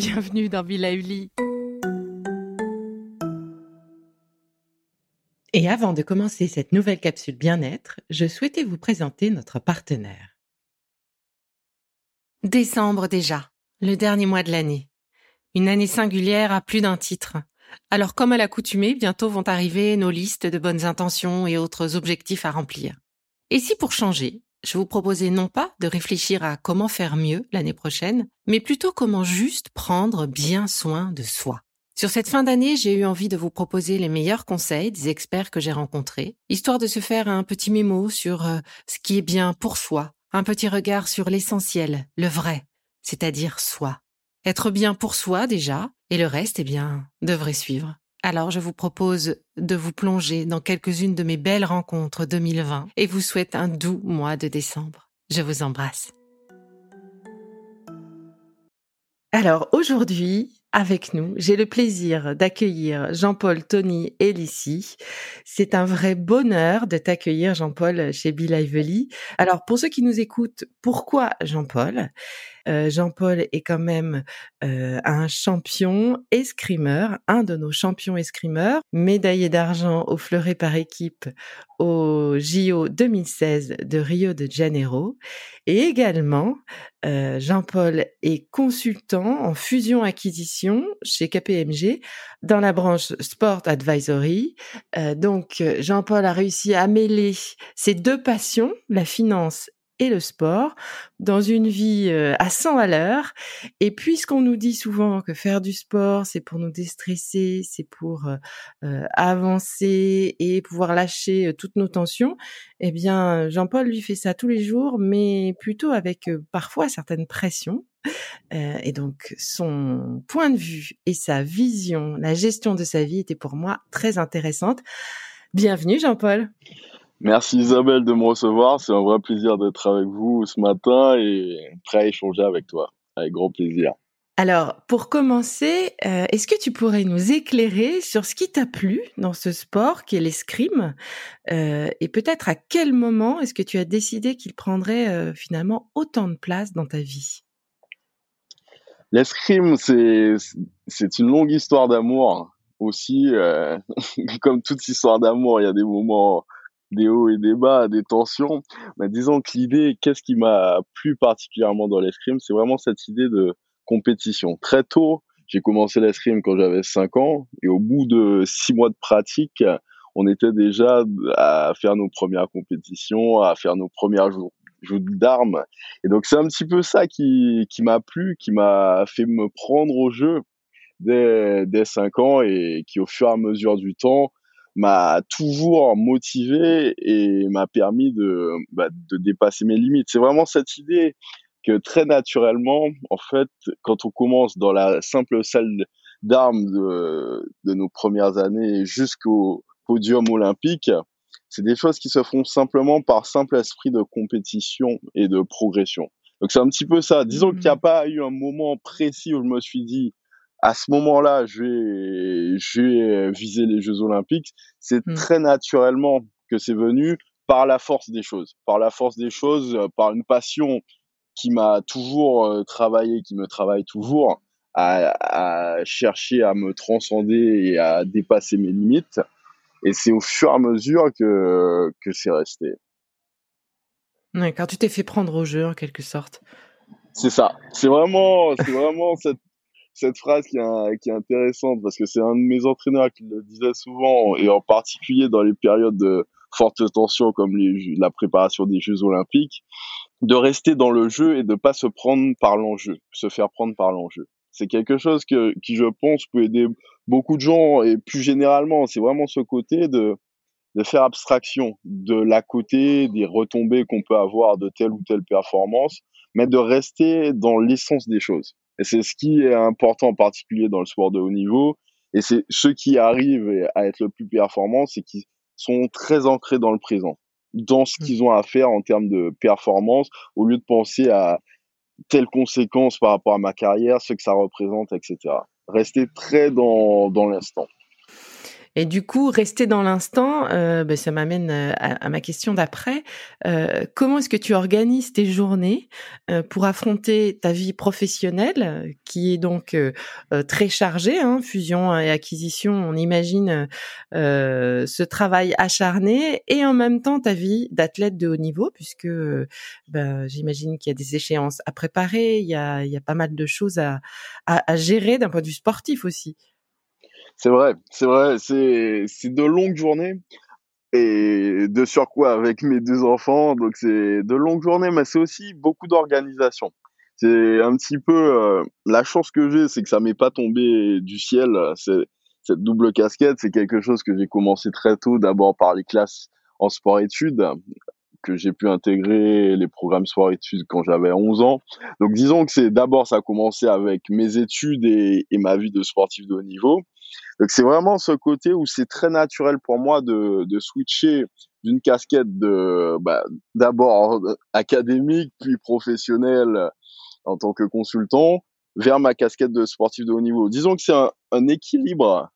bienvenue dans Villa Uli. Et avant de commencer cette nouvelle capsule bien-être, je souhaitais vous présenter notre partenaire. Décembre déjà, le dernier mois de l'année. Une année singulière à plus d'un titre. Alors comme à l'accoutumée, bientôt vont arriver nos listes de bonnes intentions et autres objectifs à remplir. Et si pour changer, je vous proposais non pas de réfléchir à comment faire mieux l'année prochaine, mais plutôt comment juste prendre bien soin de soi. Sur cette fin d'année, j'ai eu envie de vous proposer les meilleurs conseils des experts que j'ai rencontrés, histoire de se faire un petit mémo sur euh, ce qui est bien pour soi, un petit regard sur l'essentiel, le vrai, c'est-à-dire soi. Être bien pour soi déjà, et le reste, eh bien, devrait suivre. Alors je vous propose de vous plonger dans quelques-unes de mes belles rencontres 2020 et vous souhaite un doux mois de décembre. Je vous embrasse. Alors aujourd'hui, avec nous, j'ai le plaisir d'accueillir Jean-Paul, Tony et Lissy. C'est un vrai bonheur de t'accueillir, Jean-Paul, chez Bill Lively. Alors, pour ceux qui nous écoutent, pourquoi Jean-Paul? Euh, Jean-Paul est quand même euh, un champion escrimeur, un de nos champions escrimeurs, médaillé d'argent au fleuret par équipe au JO 2016 de Rio de Janeiro. Et également, euh, Jean-Paul est consultant en fusion-acquisition chez KPMG dans la branche Sport Advisory. donc, Jean-Paul a réussi à mêler ses deux passions, la finance et le sport dans une vie euh, à 100 à l'heure. Et puisqu'on nous dit souvent que faire du sport, c'est pour nous déstresser, c'est pour euh, euh, avancer et pouvoir lâcher toutes nos tensions, eh bien, Jean-Paul lui fait ça tous les jours, mais plutôt avec parfois certaines pressions. Et donc, son point de vue et sa vision, la gestion de sa vie était pour moi très intéressante. Bienvenue, Jean-Paul. Merci Isabelle de me recevoir. C'est un vrai plaisir d'être avec vous ce matin et prêt à échanger avec toi. Avec grand plaisir. Alors, pour commencer, euh, est-ce que tu pourrais nous éclairer sur ce qui t'a plu dans ce sport qui est l'escrime euh, et peut-être à quel moment est-ce que tu as décidé qu'il prendrait euh, finalement autant de place dans ta vie? L'escrime, c'est, c'est une longue histoire d'amour aussi. comme toute histoire d'amour, il y a des moments des hauts et des bas, des tensions. Mais disons que l'idée, qu'est-ce qui m'a plu particulièrement dans l'escrime, c'est vraiment cette idée de compétition. Très tôt, j'ai commencé l'escrime quand j'avais 5 ans et au bout de 6 mois de pratique, on était déjà à faire nos premières compétitions, à faire nos premières joutes d'armes. Et donc c'est un petit peu ça qui, qui m'a plu, qui m'a fait me prendre au jeu dès, dès 5 ans et qui au fur et à mesure du temps m'a toujours motivé et m'a permis de, bah, de dépasser mes limites. C'est vraiment cette idée que très naturellement, en fait, quand on commence dans la simple salle d'armes de, de nos premières années jusqu'au podium olympique, c'est des choses qui se font simplement par simple esprit de compétition et de progression. Donc c'est un petit peu ça. Disons qu'il n'y a mmh. pas eu un moment précis où je me suis dit à ce moment-là, je vais, je vais viser les Jeux Olympiques. C'est mmh. très naturellement que c'est venu par la force des choses, par la force des choses, euh, par une passion qui m'a toujours euh, travaillé, qui me travaille toujours, à, à, chercher à me transcender et à dépasser mes limites. Et c'est au fur et à mesure que, que c'est resté. Ouais, quand tu t'es fait prendre au jeu, en quelque sorte. C'est ça. C'est vraiment, c'est vraiment cette cette phrase qui est, qui est intéressante parce que c'est un de mes entraîneurs qui le disait souvent et en particulier dans les périodes de forte tension comme les, la préparation des Jeux Olympiques, de rester dans le jeu et de pas se prendre par l'enjeu, se faire prendre par l'enjeu. C'est quelque chose que, qui, je pense, peut aider beaucoup de gens et plus généralement, c'est vraiment ce côté de, de faire abstraction de la côté des retombées qu'on peut avoir de telle ou telle performance, mais de rester dans l'essence des choses. Et c'est ce qui est important en particulier dans le sport de haut niveau. Et c'est ceux qui arrivent à être le plus performants, c'est qui sont très ancrés dans le présent, dans ce mmh. qu'ils ont à faire en termes de performance, au lieu de penser à telle conséquence par rapport à ma carrière, ce que ça représente, etc. Rester très dans, dans l'instant. Et du coup, rester dans l'instant, euh, ben, ça m'amène euh, à, ma question d'après. Euh, comment est-ce que tu organises tes journées pour affronter ta vie professionnelle, qui est donc très chargée, hein, fusion et acquisition, on imagine ce travail acharné, et en même temps ta vie d'athlète de haut niveau, puisque ben, j'imagine qu'il y a des échéances à préparer, il y a, il y a pas mal de choses à, gérer d'un point de vue sportif aussi. C'est vrai, c'est vrai, c'est de longues journées et de surcroît avec mes deux enfants, donc c'est de longues journées, mais c'est aussi beaucoup d'organisation. C'est un petit peu euh, la chance que j'ai, c'est que ça m'est pas tombé du ciel. C'est cette double casquette, c'est quelque chose que j'ai commencé très tôt, d'abord par les classes en sport-études, que j'ai pu intégrer les programmes sport-études quand j'avais 11 ans. Donc disons que c'est d'abord ça a commencé avec mes études et ma vie de sportif de haut niveau. Donc c'est vraiment ce côté où c'est très naturel pour moi de, de switcher d'une casquette de bah, d'abord académique puis professionnelle en tant que consultant vers ma casquette de sportif de haut niveau. Disons que c'est un, un équilibre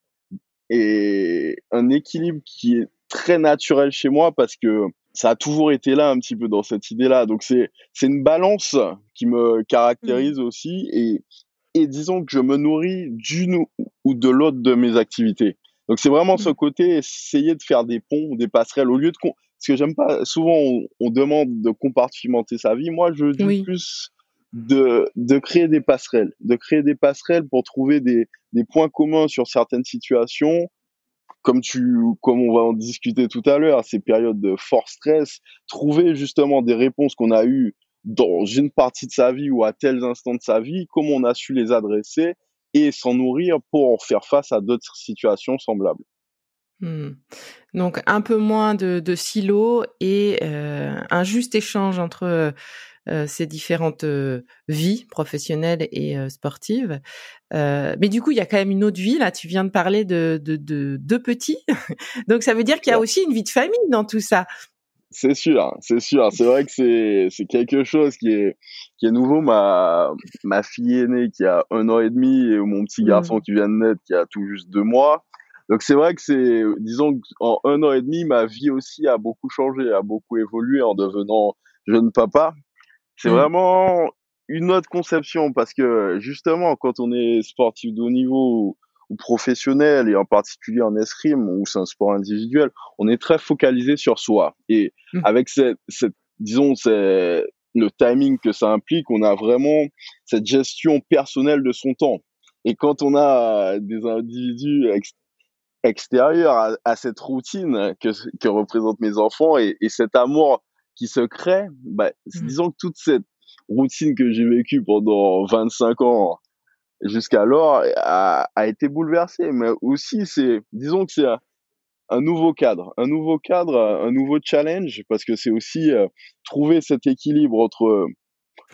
et un équilibre qui est très naturel chez moi parce que ça a toujours été là un petit peu dans cette idée-là. Donc c'est c'est une balance qui me caractérise mmh. aussi et et disons que je me nourris d'une ou de l'autre de mes activités. Donc c'est vraiment ce mmh. côté essayer de faire des ponts, des passerelles au lieu de parce que j'aime pas souvent on, demande de compartimenter sa vie. Moi je dis plus de de créer des passerelles, de créer des passerelles pour trouver des des points communs sur certaines situations. Comme tu comme on va en discuter tout à l'heure, ces périodes de fort stress, trouver justement des réponses qu'on a eues dans une partie de sa vie ou à tels instants de sa vie, comment on a su les adresser et s'en nourrir pour faire face à d'autres situations semblables. Hmm. Donc un peu moins de, de silos et euh, un juste échange entre euh, ces différentes euh, vies professionnelles et sportives. Mais du coup, il y a quand même une autre vie. Là, tu viens de parler de deux de, de petits. Donc ça veut dire qu'il y a aussi une vie de famille dans tout ça. C'est sûr, c'est sûr. C'est vrai que c'est c'est quelque chose qui est qui est nouveau. Ma ma fille aînée qui a un an et demi et mon petit garçon mmh. qui vient de naître qui a tout juste deux mois. Donc c'est vrai que c'est disons en un an et demi ma vie aussi a beaucoup changé, a beaucoup évolué en devenant jeune papa. C'est mmh. vraiment une autre conception parce que justement quand on est sportif de haut niveau ou professionnel et en particulier en escrime où c'est un sport individuel, on est très focalisé sur soi. Et mmh. avec cette, cette disons, c'est le timing que ça implique, on a vraiment cette gestion personnelle de son temps. Et quand on a des individus extérieurs à, cette routine que, que représentent mes enfants et, et cet amour qui se crée, bah, mmh. disons que toute cette routine que j'ai vécue pendant 25 ans jusqu'alors a, a été bouleversé. Mais aussi, c'est, disons que c'est un, nouveau cadre, un nouveau cadre, un nouveau challenge, parce que c'est aussi euh, trouver cet équilibre entre euh,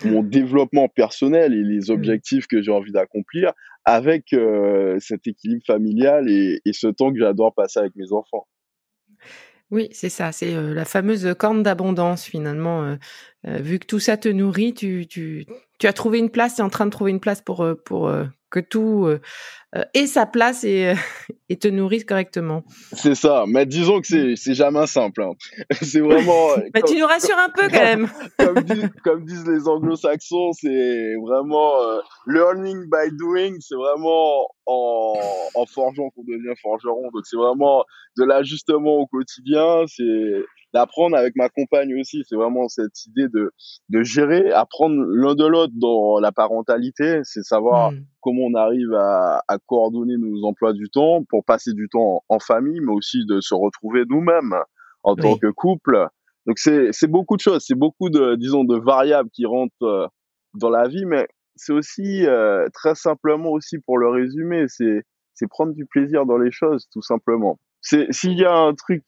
mon développement personnel et les mmh. objectifs que j'ai envie d'accomplir avec euh, cet équilibre familial et, et ce temps que j'adore passer avec mes enfants. Oui, c'est ça, c'est la fameuse corne d'abondance finalement. vu que tout ça te nourrit, tu, tu, tu as trouvé une place, tu es en train de trouver une place pour, pour que tout euh, ait sa place et, et te nourrisse correctement. C'est ça, mais disons que c'est, jamais simple. Hein. C'est vraiment. mais tu nous rassures un peu quand même. comme, disent, comme, disent, les anglo-saxons, c'est vraiment learning by doing, c'est vraiment en, en forgeant qu'on devient forgeron. Donc c'est vraiment de l'ajustement au quotidien, c'est d'apprendre avec ma compagne aussi. C'est vraiment cette idée de, de gérer, apprendre l'un de l'autre dans la parentalité, c'est savoir mmh. comment on arrive à, à, coordonner nos emplois du temps pour passer du temps en, famille, mais aussi de se retrouver nous-mêmes en tant que couple. Donc c'est beaucoup de choses, c'est beaucoup de disons de variables qui rentrent euh, dans la vie, mais c'est aussi euh, très simplement aussi pour le résumer, c'est c'est prendre du plaisir dans les choses tout simplement. C'est s'il y a un truc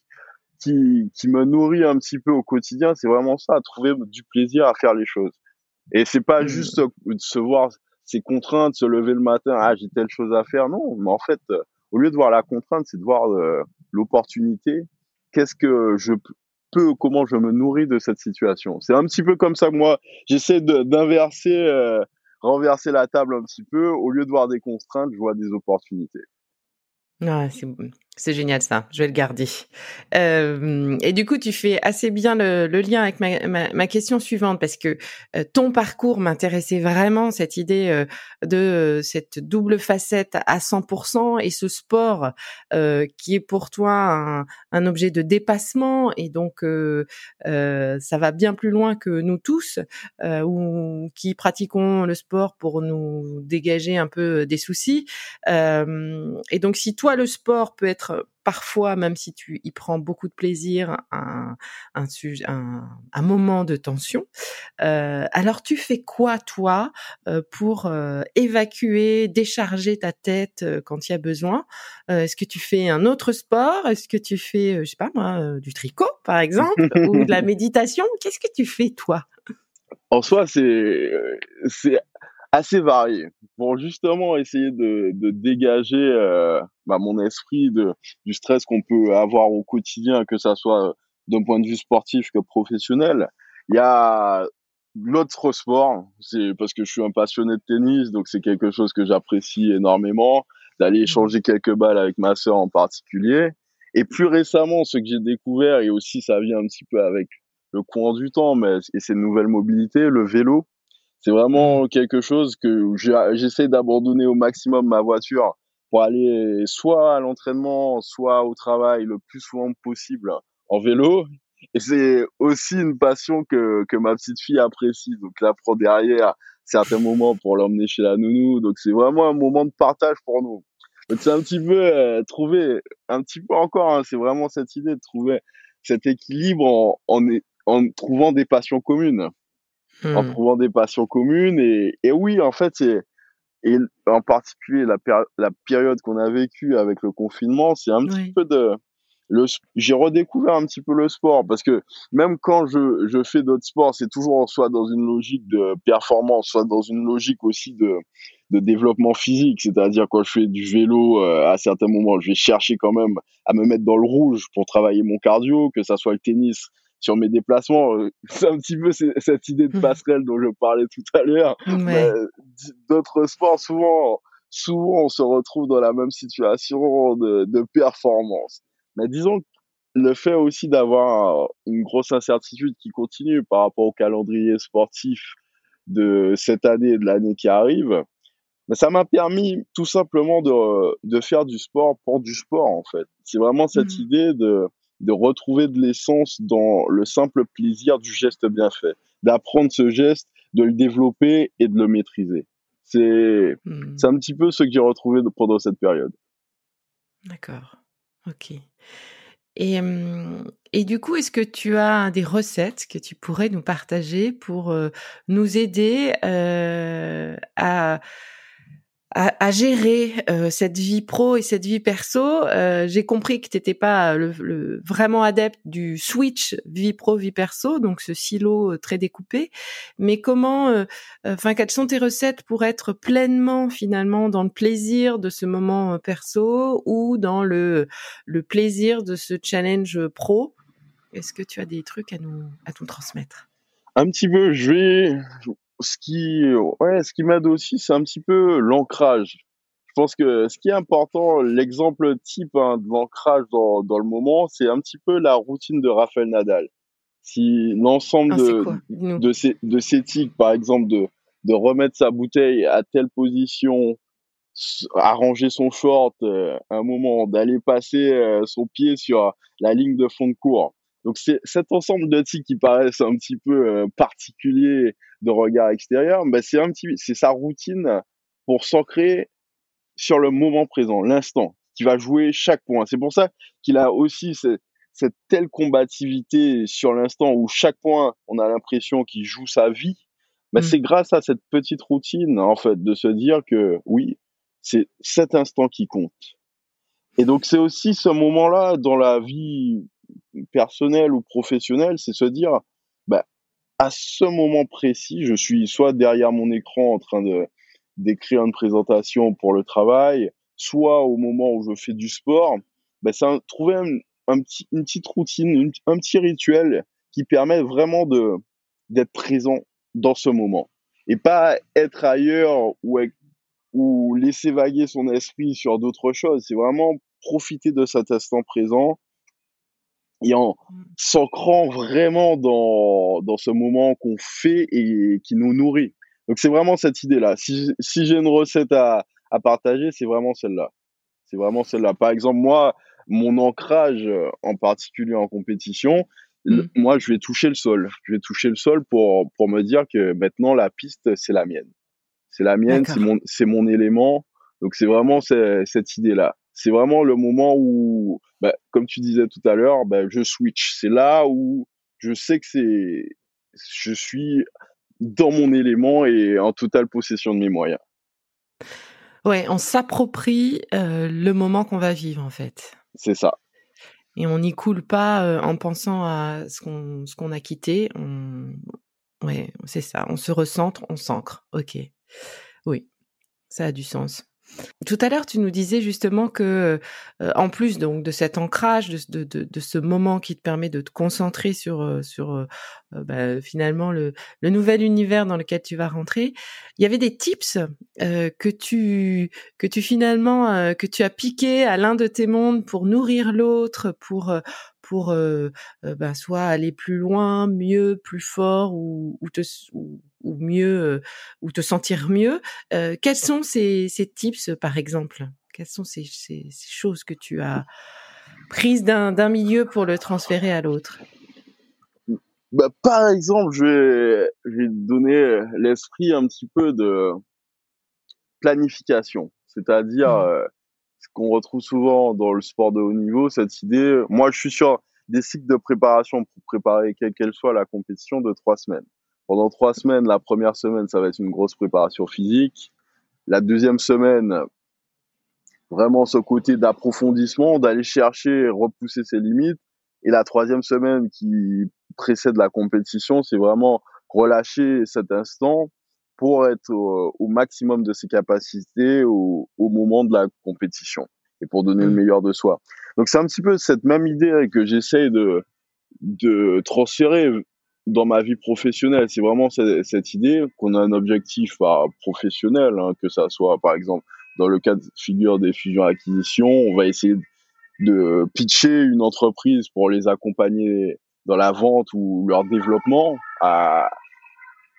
qui, qui me nourrit un petit peu au quotidien, c'est vraiment ça, trouver du plaisir à faire les choses. Et c'est pas mmh. juste de se voir ces contraintes, se lever le matin, ah j'ai telle chose à faire, non. Mais en fait, au lieu de voir la contrainte, c'est de voir euh, l'opportunité. Qu'est-ce que je peux, comment je me nourris de cette situation? C'est un petit peu comme ça que moi, j'essaie d'inverser, euh, renverser la table un petit peu. Au lieu de voir des contraintes, je vois des opportunités. Ah, C'est génial ça, je vais le garder. Euh, et du coup, tu fais assez bien le, lien avec ma, question suivante parce que euh, ton parcours m'intéressait vraiment, cette idée euh, de cette double facette à 100% et ce sport qui est pour toi un, objet de dépassement et donc ça va bien plus loin que nous tous ou qui pratiquons le sport pour nous dégager un peu des soucis. et donc, si toi le sport peut être parfois, même si tu y prends beaucoup de plaisir, un, un, un, moment de tension. Euh, alors tu fais quoi toi euh, pour euh, évacuer, décharger ta tête quand il y a besoin? Est-ce que tu fais un autre sport? Est-ce que tu fais, je sais pas moi, du tricot par exemple ou de la méditation? Qu'est-ce que tu fais toi? En soi, c'est c'est assez varié pour justement essayer de, de dégager euh, bah, mon esprit de, du stress qu'on peut avoir au quotidien, que ça soit d'un point de vue sportif que professionnel. Il y a l'autre sport, c'est parce que je suis un passionné de tennis, donc c'est quelque chose que j'apprécie énormément, d'aller mmh. échanger quelques balles avec ma sœur en particulier. Et plus récemment, ce que j'ai découvert, et aussi ça vient un petit peu avec le courant du temps, mais et ces nouvelles mobilités, le vélo. C'est vraiment mmh. quelque chose que j'essaie d'abandonner au maximum ma voiture pour aller soit à l'entraînement, soit au travail le plus souvent possible en vélo. Et c'est aussi une passion que, que ma petite fille apprécie. Donc là, prend derrière certains moments pour l'emmener chez la nounou. Donc c'est vraiment un moment de partage pour nous. Donc c'est un petit peu euh, trouver, un petit peu encore, hein, c'est vraiment cette idée de trouver cet équilibre en, en, en trouvant des passions communes en hmm. trouvant des passions communes. Et, et oui, en fait, et en particulier la, la période qu'on a vécue avec le confinement, c'est un petit peu de le j'ai redécouvert un petit peu le sport parce que même quand je, je fais d'autres sports, c'est toujours soit dans une logique de performance, soit dans une logique aussi de de développement physique, c'est-à-dire quand je fais du vélo euh, à certains moments, je vais chercher quand même à me mettre dans le rouge pour travailler mon cardio, que ça soit le tennis, sur mes déplacements. Euh, c'est un petit peu cette idée de mmh. passerelle dont je parlais tout à l'heure. D'autres sports, souvent, souvent, on se retrouve dans la même situation de, de performance. Mais disons le fait aussi d'avoir une grosse incertitude qui continue par rapport au calendrier sportif de cette année et de l'année qui arrive, mais ça m'a permis tout simplement de, de faire du sport pour du sport en fait. C'est vraiment cette mmh. idée de de retrouver de l'essence dans le simple plaisir du geste bien fait, d'apprendre ce geste, de le développer et de le maîtriser. C'est hmm. c'est un petit peu ce que j'ai retrouvé pendant cette période. D'accord. Ok. Et, et du coup, est-ce que tu as des recettes que tu pourrais nous partager pour euh, nous aider euh, à à, gérer euh, cette vie pro et cette vie perso. Euh, j'ai compris que tu n'étais pas le, vraiment adepte du switch vie pro vie perso, donc ce silo euh, très découpé. Mais comment, enfin, quelles sont tes recettes pour être pleinement finalement dans le plaisir de ce moment perso ou dans le le plaisir de ce challenge pro? Est-ce que tu as des trucs à nous à nous transmettre? Un petit peu, je vais, ce qui, ouais, ce qui m'aide aussi, c'est un petit peu l'ancrage. Je pense que ce qui est important, l'exemple type hein, de l'ancrage dans, dans le moment, c'est un petit peu la routine de Rafael Nadal. Si l'ensemble ah, de, de, ces, de ces tics, par exemple, de, de remettre sa bouteille à telle position, arranger son short, euh, un moment, d'aller passer euh, son pied sur la ligne de fond de cours, donc c'est cet ensemble de tics qui paraissent un petit peu euh, particuliers de regard extérieur, bah c'est un petit, c'est sa routine pour s'ancrer sur le moment présent, l'instant, qui va jouer chaque point. C'est pour ça qu'il a aussi cette, cette telle combativité sur l'instant où chaque point, on a l'impression qu'il joue sa vie. Bah, mmh. c'est grâce à cette petite routine, en fait, de se dire que oui, c'est cet instant qui compte. Et donc c'est aussi ce moment-là dans la vie personnel ou professionnel, c'est se dire, bah, à ce moment précis, je suis soit derrière mon écran en train d'écrire une présentation pour le travail, soit au moment où je fais du sport, bah, c'est trouver un, petit, une petite routine, un petit rituel qui permet vraiment de d'être présent dans ce moment et pas être ailleurs ou, ou laisser vaguer son esprit sur d'autres choses. C'est vraiment profiter de cet instant présent et en mmh. s'ancrant vraiment dans, dans ce moment qu'on fait et qui nous nourrit. Donc c'est vraiment cette idée-là. Si, si j'ai une recette à, à partager, c'est vraiment celle-là. C'est vraiment celle-là. Par exemple, moi, mon ancrage en particulier en compétition, mmh. moi, je vais toucher le sol. Je vais toucher le sol pour, pour me dire que maintenant, la piste, c'est la mienne. C'est la mienne, c'est mon, c'est mon élément. Donc c'est vraiment cette idée-là c'est vraiment le moment où, bah, comme tu disais tout à l'heure, bah, je switch. C'est là où je sais que c'est, je suis dans mon élément et en totale possession de mes moyens. Ouais, on s'approprie euh, le moment qu'on va vivre en fait. C'est ça. Et on n'y coule pas euh, en pensant à ce qu'on ce qu'on a quitté. On... Ouais, c'est ça. On se recentre, on s'ancre. Ok. Oui, ça a du sens. Tout à l'heure, tu nous disais justement que, euh, en plus donc de cet ancrage, de, de, de, ce moment qui te permet de te concentrer sur euh, sur euh, bah, finalement le, le, nouvel univers dans lequel tu vas rentrer, il y avait des tips que tu que tu finalement que tu as piqué à l'un de tes mondes pour nourrir l'autre, pour pour bah, soit aller plus loin, mieux, plus fort ou, ou te ou, ou mieux ou te sentir mieux. quels sont ces, ces tips, par exemple? Quelles sont ces, ces, choses que tu as prises d'un milieu pour le transférer à l'autre? Bah, Par exemple, je vais, je vais donner l'esprit un petit peu de planification, c'est-à-dire mmh. Qu'on retrouve souvent dans le sport de haut niveau, cette idée. Moi, je suis sur des cycles de préparation pour préparer quelle qu'elle soit la compétition de trois semaines. Pendant trois semaines, la première semaine, ça va être une grosse préparation physique. La deuxième semaine, vraiment ce côté d'approfondissement, d'aller chercher, repousser ses limites. Et la troisième semaine qui précède la compétition, c'est vraiment relâcher cet instant pour être au, maximum de ses capacités au, au, moment de la compétition et pour donner le mmh. meilleur de soi. Donc c'est un petit peu cette même idée que j'essaie de, de transférer dans ma vie professionnelle, c'est vraiment cette, cette idée qu'on a un objectif bah, professionnel, hein, que ça soit par exemple dans le cas de figure des fusions-acquisitions, on va essayer de pitcher une entreprise pour les accompagner dans la vente ou leur développement à,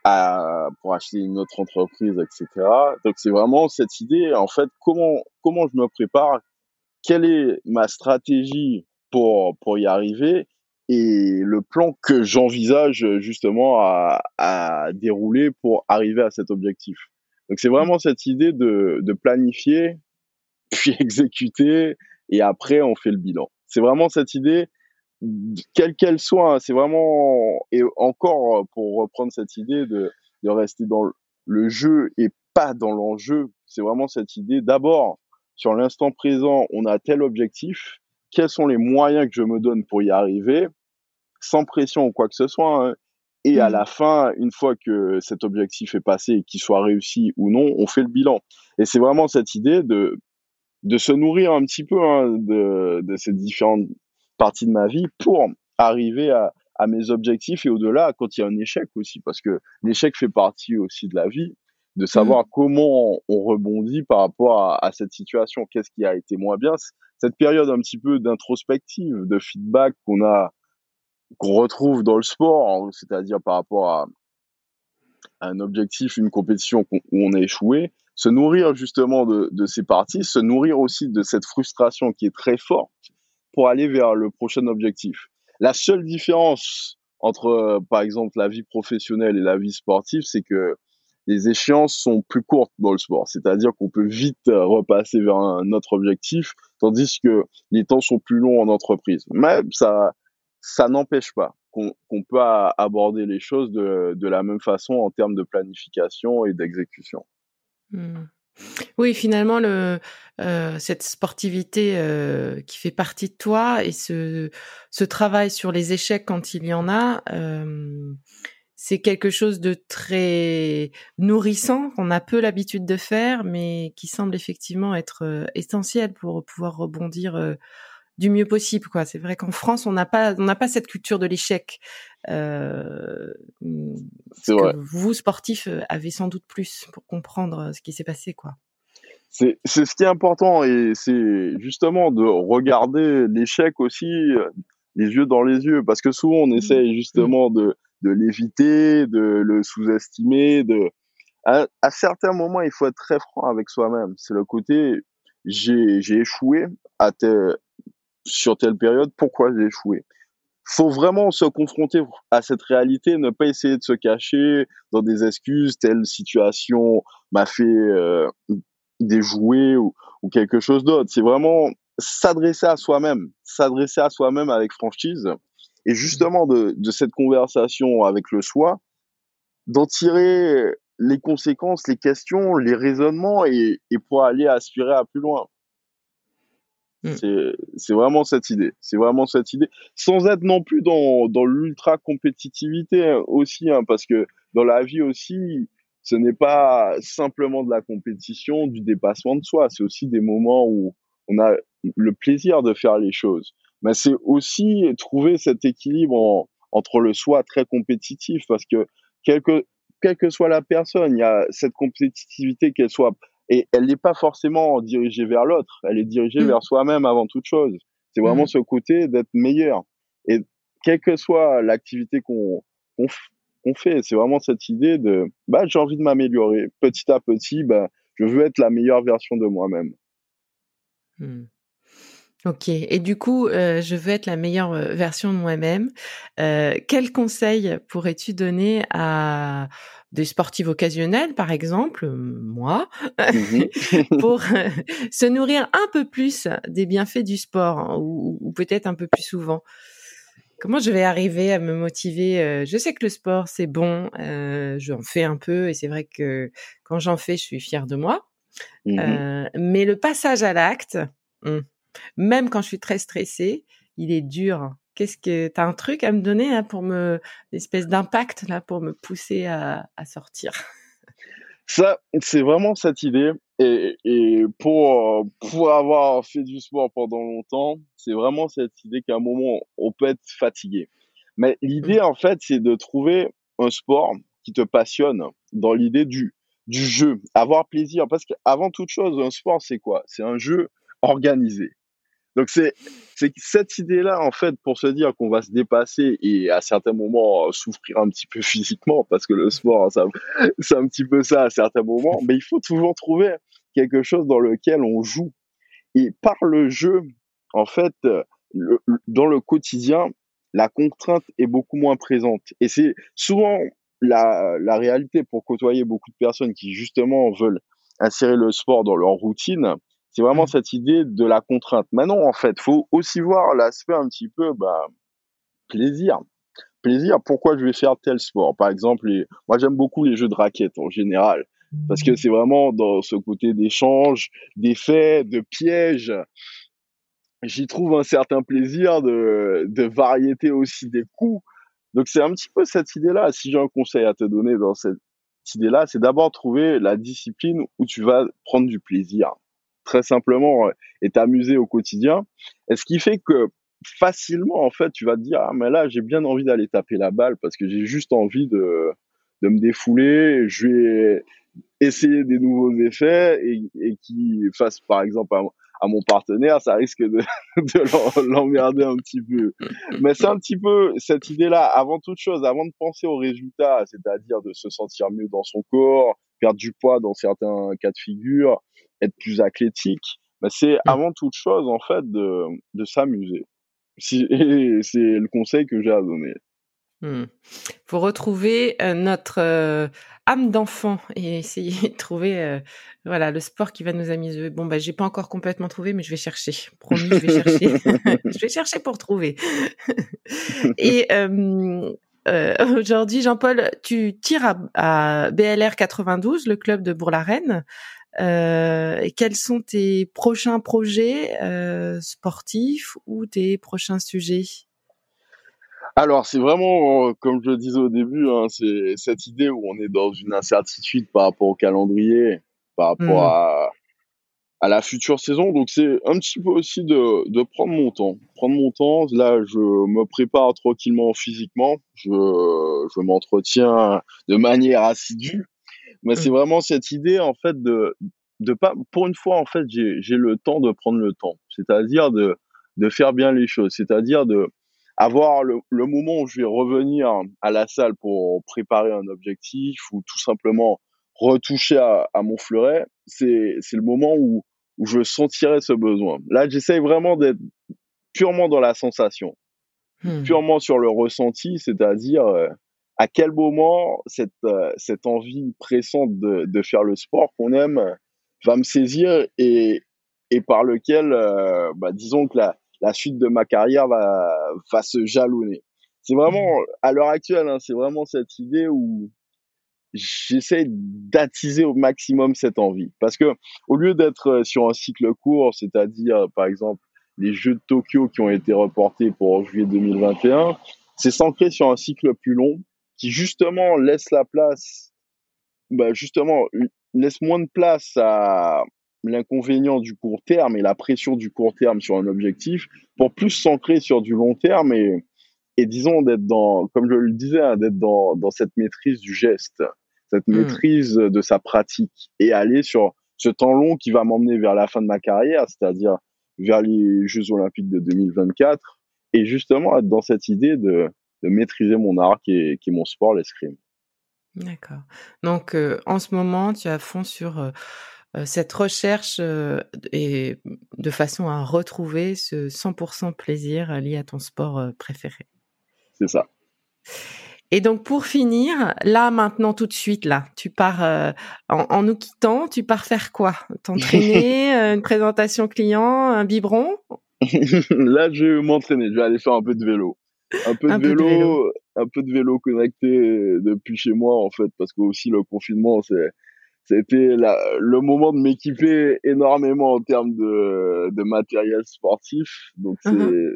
à pour acheter une autre entreprise, etc. Donc c'est vraiment cette idée, en fait, comment comment je me prépare, quelle est ma stratégie pour pour y arriver et le plan que j'envisage justement à, à, dérouler pour arriver à cet objectif. Donc c'est vraiment cette idée de, de planifier, puis exécuter, et après on fait le bilan. C'est vraiment cette idée, quelle qu'elle soit, hein, c'est vraiment, et encore pour reprendre cette idée de, de rester dans le jeu et pas dans l'enjeu, c'est vraiment cette idée d'abord, sur l'instant présent, on a tel objectif, quels sont les moyens que je me donne pour y arriver, sans pression ou quoi que ce soit. Hein. Et à mmh. la fin, une fois que cet objectif est passé et qu'il soit réussi ou non, on fait le bilan. Et c'est vraiment cette idée de, de se nourrir un petit peu hein, de, de ces différentes parties de ma vie pour arriver à, à mes objectifs et au-delà quand il y a un échec aussi, parce que l'échec fait partie aussi de la vie, de savoir mmh. comment on rebondit par rapport à, à cette situation, qu'est-ce qui a été moins bien, cette période un petit peu d'introspective, de feedback qu'on a qu'on retrouve dans le sport, c'est-à-dire par rapport à, un objectif, une compétition où on a échoué, se nourrir justement de, de ces parties, se nourrir aussi de cette frustration qui est très forte pour aller vers le prochain objectif. La seule différence entre, par exemple, la vie professionnelle et la vie sportive, c'est que les échéances sont plus courtes dans le sport, c'est-à-dire qu'on peut vite repasser vers un autre objectif, tandis que les temps sont plus longs en entreprise. Mais ça, ça n'empêche pas qu'on peut aborder les choses de, la même façon en termes de planification et d'exécution. Mmh. Oui, finalement, le, euh, cette sportivité euh, qui fait partie de toi et ce, ce travail sur les échecs quand il y en a, euh, c'est quelque chose de très nourrissant qu'on a peu l'habitude de faire, mais qui semble effectivement être euh, essentiel pour pouvoir rebondir du mieux possible quoi. C'est vrai qu'en France on n'a pas on n'a pas cette culture de l'échec euh, que vous sportifs euh, avez sans doute plus pour comprendre euh, ce qui s'est passé quoi. C'est ce qui est important et c'est justement de regarder l'échec aussi euh, les yeux dans les yeux. Parce que souvent on mmh. essaye justement de de l'éviter, de le sous-estimer, de à, à, certains moments il faut être très franc avec soi-même. C'est le côté j'ai j'ai échoué à tel, sur telle période, pourquoi j'ai échoué? Faut vraiment se confronter à cette réalité, ne pas essayer de se cacher dans des excuses, telle situation m'a fait euh, déjouer ou, ou quelque chose d'autre. C'est vraiment s'adresser à soi-même, s'adresser à soi-même avec franchise et justement de, de cette conversation avec le soi, d'en tirer les conséquences, les questions, les raisonnements et, et pour aller aspirer à plus loin. Mm. C'est vraiment cette idée. C'est vraiment cette idée. Sans être non plus dans, dans l'ultra compétitivité hein, aussi, hein, parce que dans la vie aussi, ce n'est pas simplement de la compétition, du dépassement de soi. C'est aussi des moments où on a le plaisir de faire les choses. Mais c'est aussi trouver cet équilibre entre le soi très compétitif, parce que que, quelle que soit la personne, il y a cette compétitivité, qu'elle soit et elle n'est pas forcément dirigée vers l'autre, elle est dirigée mm. vers soi-même avant toute chose. C'est vraiment mm. ce côté d'être meilleur. Et quelle que soit l'activité qu'on qu'on fait, c'est vraiment cette idée de bah j'ai envie de m'améliorer petit à petit, bah je veux être la meilleure version de moi-même. Mm. Ok. Et du coup, euh, je veux être la meilleure euh, version de moi-même. Euh, quel conseil pourrais-tu donner à des sportifs occasionnels, par exemple, moi, mmh pour se nourrir un peu plus des bienfaits du sport, hein, ou, peut-être un peu plus souvent? Comment je vais arriver à me motiver Je sais que le sport, c'est bon, j'en fais un peu, et c'est vrai que quand j'en fais, je suis fière de moi. Mmh mais le passage à l'acte, mmh, même quand je suis très stressée, il est dur. Qu'est-ce que t'as un truc à me donner pour me une espèce d'impact là pour me pousser à, à sortir? Ça, c'est vraiment cette idée. Et, et pour pour avoir fait du sport pendant longtemps, c'est vraiment cette idée qu'à un moment on peut être fatigué. Mais l'idée mmh. en fait, c'est de trouver un sport qui te passionne dans l'idée du du jeu, avoir plaisir. Parce qu'avant toute chose, un sport, c'est quoi? C'est un jeu organisé. Donc c'est c'est cette idée-là en fait pour se dire qu'on va se dépasser et à certains moments souffrir un petit peu physiquement parce que le sport c'est un petit peu ça à certains moments, mais il faut toujours trouver quelque chose dans lequel on joue. Et par le jeu en fait dans le quotidien la contrainte est beaucoup moins présente. Et c'est souvent la réalité pour côtoyer beaucoup de personnes qui justement veulent insérer le sport dans leur routine c'est vraiment mmh. cette idée de la contrainte. Maintenant, en fait, faut aussi voir l'aspect un petit peu bah, plaisir. Plaisir, pourquoi je vais faire tel sport? Par exemple, moi j'aime beaucoup les jeux de raquettes en général, parce que mmh. c'est vraiment dans ce côté d'échange, d'effets, de pièges. J'y trouve un certain plaisir de, de variété aussi des coups. Donc c'est un petit peu cette idée-là. Si j'ai un conseil à te donner dans cette idée-là, c'est d'abord trouver la discipline où tu vas prendre du plaisir très simplement et t'amuser au quotidien. Et ce qui fait que facilement, en fait, tu vas te dire, ah, mais là, j'ai bien envie d'aller taper la balle parce que j'ai juste envie de, de me défouler. Je vais essayer des nouveaux effets et, et qui fassent, par exemple, à, mon partenaire, ça risque de, de l'emmerder un petit peu. Mais c'est un petit peu cette idée-là, avant toute chose, avant de penser au résultat, c'est-à-dire de se sentir mieux dans son corps, perdre du poids dans certains cas de figure, être plus athlétique, bah, c'est mmh. avant toute chose en fait de, de s'amuser. c'est le conseil que j'ai à donner. Mmh. Faut retrouver euh, notre euh, âme d'enfant et essayer de trouver euh, voilà le sport qui va nous amuser. Bon bah j'ai pas encore complètement trouvé, mais je vais chercher. Promis, je vais chercher. je vais chercher pour trouver. et aujourd'hui, Jean-Paul, tu tires à, à, BLR 92, le club de Bourg-la-Reine. Euh, quels sont tes prochains projets euh, sportifs ou tes prochains sujets? Alors, c'est vraiment, euh, comme je le disais au début, hein, c'est cette idée où on est dans une incertitude par rapport au calendrier, par rapport mmh. à, à la future saison. Donc, c'est un petit peu aussi de, de prendre mon temps. Prendre mon temps. Là, je me prépare tranquillement physiquement. Je, je m'entretiens de manière assidue mais c'est mmh. vraiment cette idée en fait de de pas, pour une fois, en fait, j'ai le temps de prendre le temps. C'est-à-dire de, de faire bien les choses. C'est-à-dire de avoir le, le moment où je vais revenir à la salle pour préparer un objectif ou tout simplement retoucher à, à mon fleuret, c'est le moment où, où je sentirai ce besoin. Là, j'essaye vraiment d'être purement dans la sensation, hmm. purement sur le ressenti, c'est-à-dire euh, à quel moment cette, euh, cette envie pressante de, de faire le sport qu'on aime va me saisir et, et par lequel, euh, bah, disons que la, la suite de ma carrière va, va se jalonner. C'est vraiment, hmm. à l'heure actuelle, hein, c'est vraiment cette idée où j'essaie d'attiser au maximum cette envie. Parce que au lieu d'être euh, sur un cycle court, c'est-à-dire par exemple les Jeux de Tokyo qui ont été reportés pour juillet 2021, c'est s'ancrer sur un cycle plus long qui justement laisse la place, bah justement laisse moins de place à l'inconvénient du court terme et la pression du court terme sur un objectif pour plus s'ancrer sur du long terme et, et disons d'être dans, comme je le disais, hein, d'être dans, dans cette maîtrise du geste cette mmh. maîtrise de sa pratique et aller sur ce temps long qui va m'emmener vers la fin de ma carrière, c'est-à-dire vers les Jeux Olympiques de 2024 et justement être dans cette idée de, de maîtriser mon art qui est, qui est mon sport, l'escrime. D'accord. Donc euh, en ce moment, tu as fond sur euh, euh, cette recherche et de façon à retrouver ce 100% plaisir lié à ton sport préféré. C'est ça. Et donc pour finir, là maintenant tout de suite là, tu pars euh, en, nous quittant, tu pars faire quoi? T'entraîner, une présentation client, un biberon? Là je vais m'entraîner, je vais aller faire un peu de vélo. Un peu, de, vélo, un peu de vélo connecté depuis chez moi en fait, parce que aussi le confinement c'est c'était le moment de m'équiper énormément en termes de, de matériel sportif. Donc c'est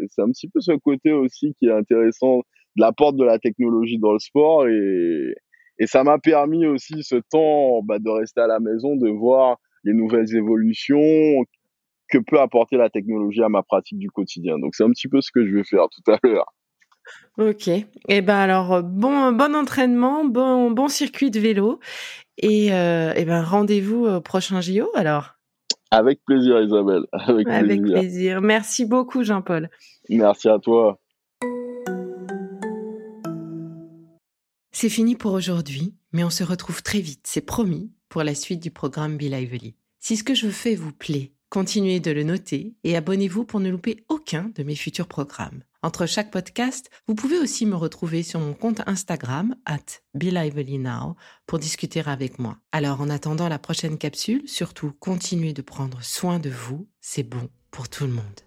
c'est un petit peu ce côté aussi qui est intéressant de l'apport de la technologie dans le sport et, et ça m'a permis aussi ce temps bah, de rester à la maison, de voir les nouvelles évolutions que peut apporter la technologie à ma pratique du quotidien. Donc c'est un petit peu ce que je vais faire tout à l'heure. Ok. Et eh ben alors bon bon entraînement, bon bon circuit de vélo et, euh, eh ben rendez-vous au prochain JO alors. Avec plaisir Isabelle. Avec, Avec plaisir. Merci beaucoup Jean-Paul. Merci à toi. C'est fini pour aujourd'hui, mais on se retrouve très vite, c'est promis, pour la suite du programme Be Lively. Si ce que je fais vous plaît, continuez de le noter et abonnez-vous pour ne louper aucun de mes futurs programmes. Entre chaque podcast, vous pouvez aussi me retrouver sur mon compte Instagram, at Now, pour discuter avec moi. Alors en attendant la prochaine capsule, surtout continuez de prendre soin de vous, c'est bon pour tout le monde.